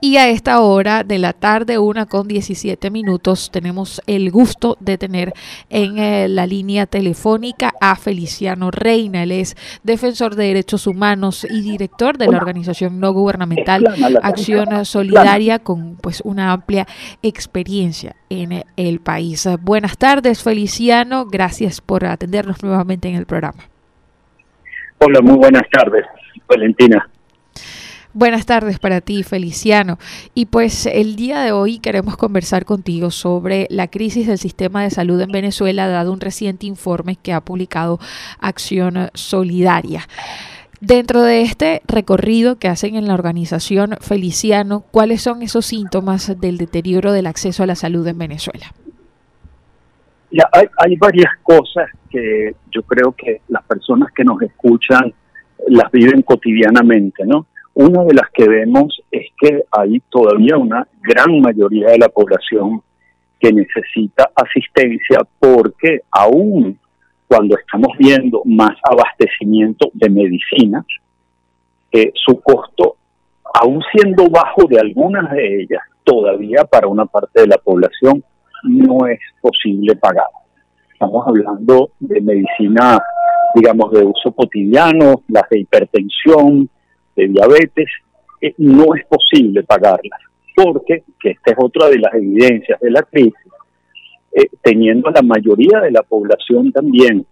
Y a esta hora de la tarde, una con 17 minutos, tenemos el gusto de tener en eh, la línea telefónica a Feliciano Reina. Él es defensor de derechos humanos y director de la organización no gubernamental Acción Solidaria con pues una amplia experiencia en el país. Buenas tardes, Feliciano. Gracias por atendernos nuevamente en el programa. Hola, muy buenas tardes, Valentina. Buenas tardes para ti, Feliciano. Y pues el día de hoy queremos conversar contigo sobre la crisis del sistema de salud en Venezuela, dado un reciente informe que ha publicado Acción Solidaria. Dentro de este recorrido que hacen en la organización Feliciano, ¿cuáles son esos síntomas del deterioro del acceso a la salud en Venezuela? Ya, hay, hay varias cosas que yo creo que las personas que nos escuchan las viven cotidianamente, ¿no? Una de las que vemos es que hay todavía una gran mayoría de la población que necesita asistencia porque aún cuando estamos viendo más abastecimiento de medicinas, eh, su costo, aún siendo bajo de algunas de ellas, todavía para una parte de la población no es posible pagar. Estamos hablando de medicina, digamos, de uso cotidiano, las de hipertensión, de diabetes, eh, no es posible pagarlas, porque, que esta es otra de las evidencias de la crisis, eh, teniendo la mayoría de la población también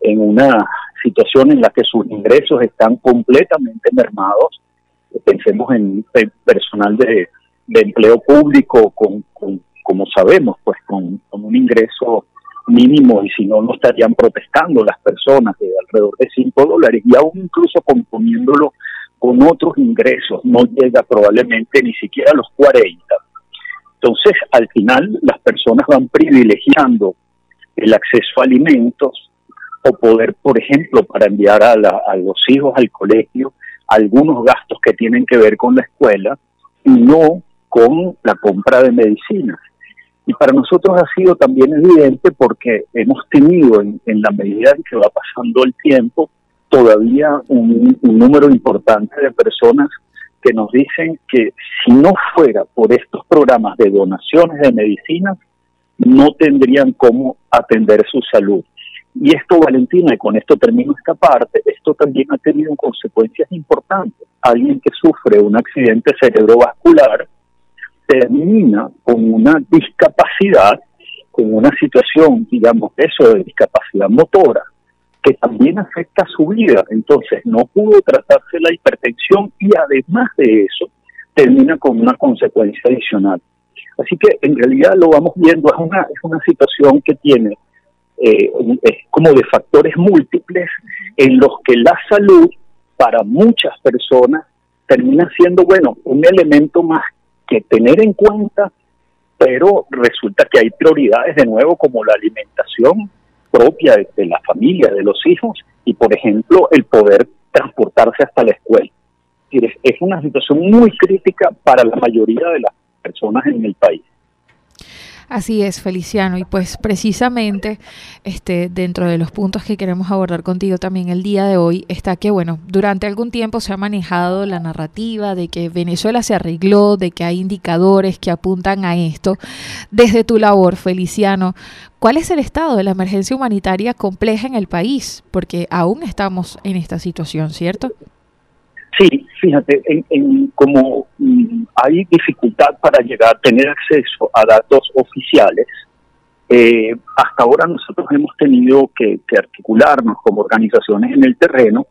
en una situación en la que sus ingresos están completamente mermados, pensemos en personal de, empleo público con, como sabemos, pues con, con, un ingreso mínimo y si no, no estarían protestando las personas de alrededor de 5 dólares y aún incluso componiéndolo con otros ingresos no llega probablemente ni siquiera a los 40. Entonces, al final, las personas van privilegiando el acceso a alimentos o poder, por ejemplo, para enviar a, los hijos al colegio, algunos gastos que tienen que ver con la escuela y no con la compra de medicinas. Y para nosotros ha sido también evidente porque hemos tenido, en, en la medida en que va pasando el tiempo, todavía un, número importante de personas que nos dicen que si no fuera por estos programas de donaciones de medicinas, no tendrían cómo atender su salud. Y esto, Valentina, y con esto termino esta parte, esto también ha tenido consecuencias importantes. Alguien que sufre un accidente cerebrovascular termina con una discapacidad, con una situación, digamos, eso de discapacidad motora, que también afecta su vida. Entonces, no pudo tratarse la hipertensión y además de eso, termina con una consecuencia adicional. Así que en realidad lo vamos viendo, es una, es una situación que tiene eh, es como de factores múltiples en los que la salud para muchas personas termina siendo, bueno, un elemento más que tener en cuenta, pero resulta que hay prioridades de nuevo como la alimentación, propia de, la familia, de los hijos, y por ejemplo el poder transportarse hasta la escuela. Es una situación muy crítica para la mayoría de las personas en el país. Así es, Feliciano. Y pues precisamente este, dentro de los puntos que queremos abordar contigo también el día de hoy está que, bueno, durante algún tiempo se ha manejado la narrativa de que Venezuela se arregló, de que hay indicadores que apuntan a esto. Desde tu labor, Feliciano, ¿cuál es el estado de la emergencia humanitaria compleja en el país? Porque aún estamos en esta situación, ¿cierto? Fíjate, en, como mm, hay dificultad para llegar tener acceso a datos oficiales, eh, hasta ahora nosotros hemos tenido que, articularnos como organizaciones en el terreno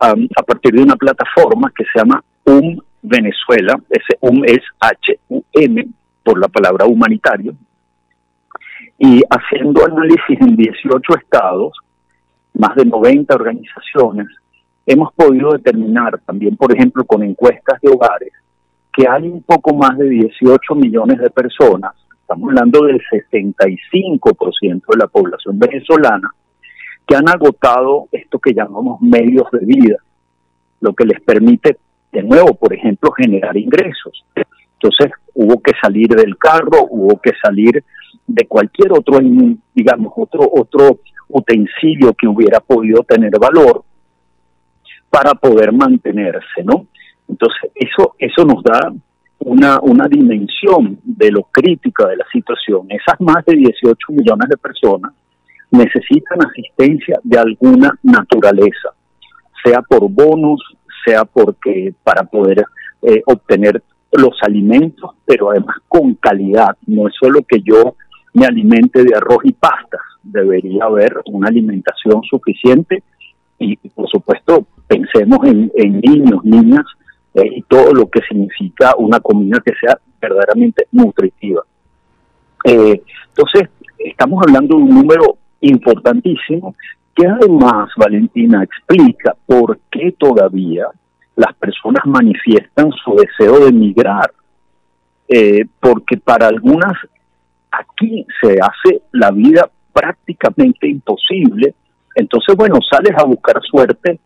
a partir de una plataforma que se llama UM Venezuela, ese UM es H-U-M por la palabra humanitario, y haciendo análisis en 18 estados, más de 90 organizaciones, hemos podido determinar también, por ejemplo, con encuestas de hogares, que hay un poco más de 18 millones de personas, estamos hablando del 65% de la población venezolana, que han agotado esto que llamamos medios de vida, lo que les permite, de nuevo, por ejemplo, generar ingresos. Entonces, hubo que salir del carro, hubo que salir de cualquier otro, digamos, otro, otro, utensilio que hubiera podido tener valor para poder mantenerse, ¿no? Entonces, eso, eso nos da una, una dimensión de lo crítica de la situación. Esas más de 18 millones de personas necesitan asistencia de alguna naturaleza, sea por bonos, sea porque para poder eh, obtener los alimentos, pero además con calidad. No es solo que yo me alimente de arroz y pastas, debería haber una alimentación suficiente y por supuesto pensemos en, niños, niñas eh, y todo lo que significa una comida que sea verdaderamente nutritiva. Eh, entonces, estamos hablando de un número importantísimo que además, Valentina, explica por qué todavía las personas manifiestan su deseo de emigrar, eh, porque para algunas aquí se hace la vida prácticamente imposible, entonces bueno, sales a buscar suerte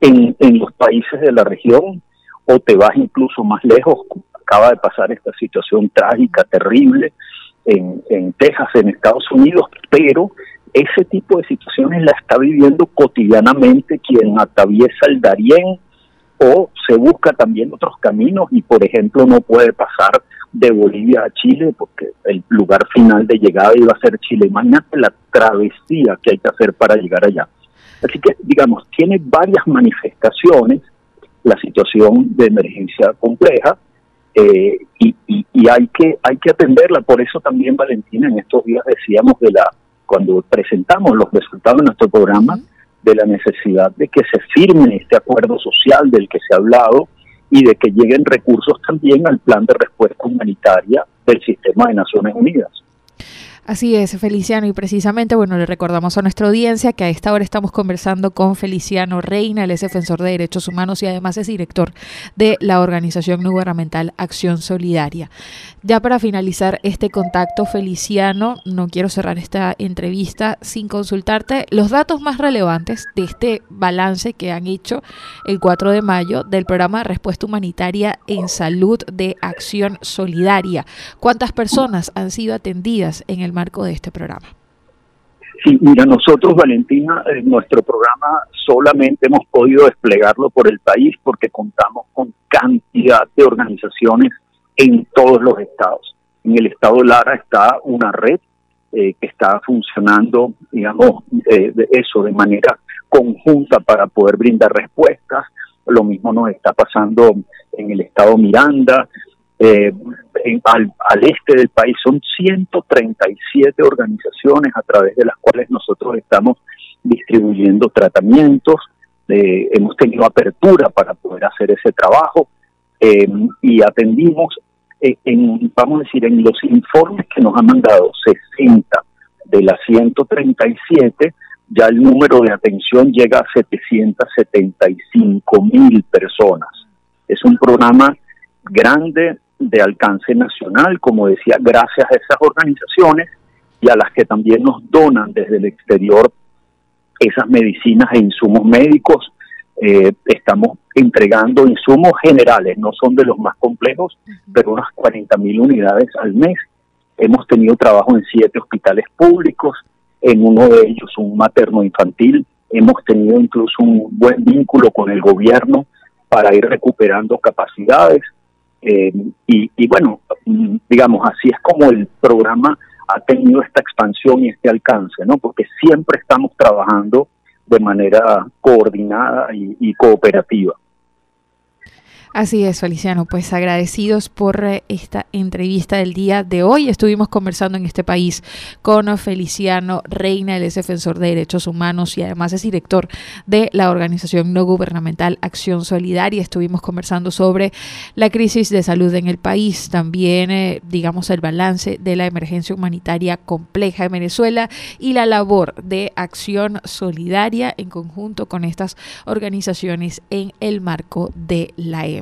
en, en los países de la región o te vas incluso más lejos, acaba de pasar esta situación trágica, terrible en, en Texas, en Estados Unidos, pero ese tipo de situaciones la está viviendo cotidianamente quien atraviesa el Darién o se busca también otros caminos y por ejemplo no puede pasar de Bolivia a Chile porque el lugar final de llegada iba a ser Chile. Imagínate la travesía que hay que hacer para llegar allá. Así que, digamos, tiene varias manifestaciones la situación de emergencia compleja eh, y, y, hay que hay que atenderla. Por eso también, Valentina, en estos días decíamos de la cuando presentamos los resultados de nuestro programa, de la necesidad de que se firme este acuerdo social del que se ha hablado y de que lleguen recursos también al plan de respuesta humanitaria del sistema de Naciones Unidas. Así es, Feliciano, y precisamente, bueno, le recordamos a nuestra audiencia que a esta hora estamos conversando con Feliciano Reina, él es defensor de derechos humanos y además es director de la organización no gubernamental Acción Solidaria. Ya para finalizar este contacto, Feliciano, no quiero cerrar esta entrevista sin consultarte los datos más relevantes de este balance que han hecho el 4 de mayo del programa de respuesta humanitaria en salud de Acción Solidaria. ¿Cuántas personas han sido atendidas en el marco de este programa? Sí, mira, nosotros, Valentina, en nuestro programa solamente hemos podido desplegarlo por el país porque contamos con cantidad de organizaciones en todos los estados. En el estado Lara está una red eh, que está funcionando, digamos, eh, de eso de manera conjunta para poder brindar respuestas. Lo mismo nos está pasando en el estado Miranda, eh, al, este del país. Son 137 organizaciones a través de las cuales nosotros estamos distribuyendo tratamientos, eh, hemos tenido apertura para poder hacer ese trabajo. Eh, y atendimos, en, vamos a decir, en los informes que nos han mandado 60 de las 137, ya el número de atención llega a 775 mil personas. Es un programa grande de alcance nacional, como decía, gracias a esas organizaciones y a las que también nos donan desde el exterior esas medicinas e insumos médicos. Eh, estamos entregando insumos generales, no son de los más complejos, pero unas 40 mil unidades al mes. Hemos tenido trabajo en siete hospitales públicos, en uno de ellos un materno infantil. Hemos tenido incluso un buen vínculo con el gobierno para ir recuperando capacidades. Eh, y, bueno, digamos, así es como el programa ha tenido esta expansión y este alcance, ¿no? Porque siempre estamos trabajando de manera coordinada y cooperativa. Así es, Feliciano, pues agradecidos por eh, esta entrevista del día de hoy. Estuvimos conversando en este país con Feliciano Reina, él es defensor de derechos humanos y además es director de la organización no gubernamental Acción Solidaria. Estuvimos conversando sobre la crisis de salud en el país, también, eh, digamos, el balance de la emergencia humanitaria compleja en Venezuela y la labor de Acción Solidaria en conjunto con estas organizaciones en el marco de la EMA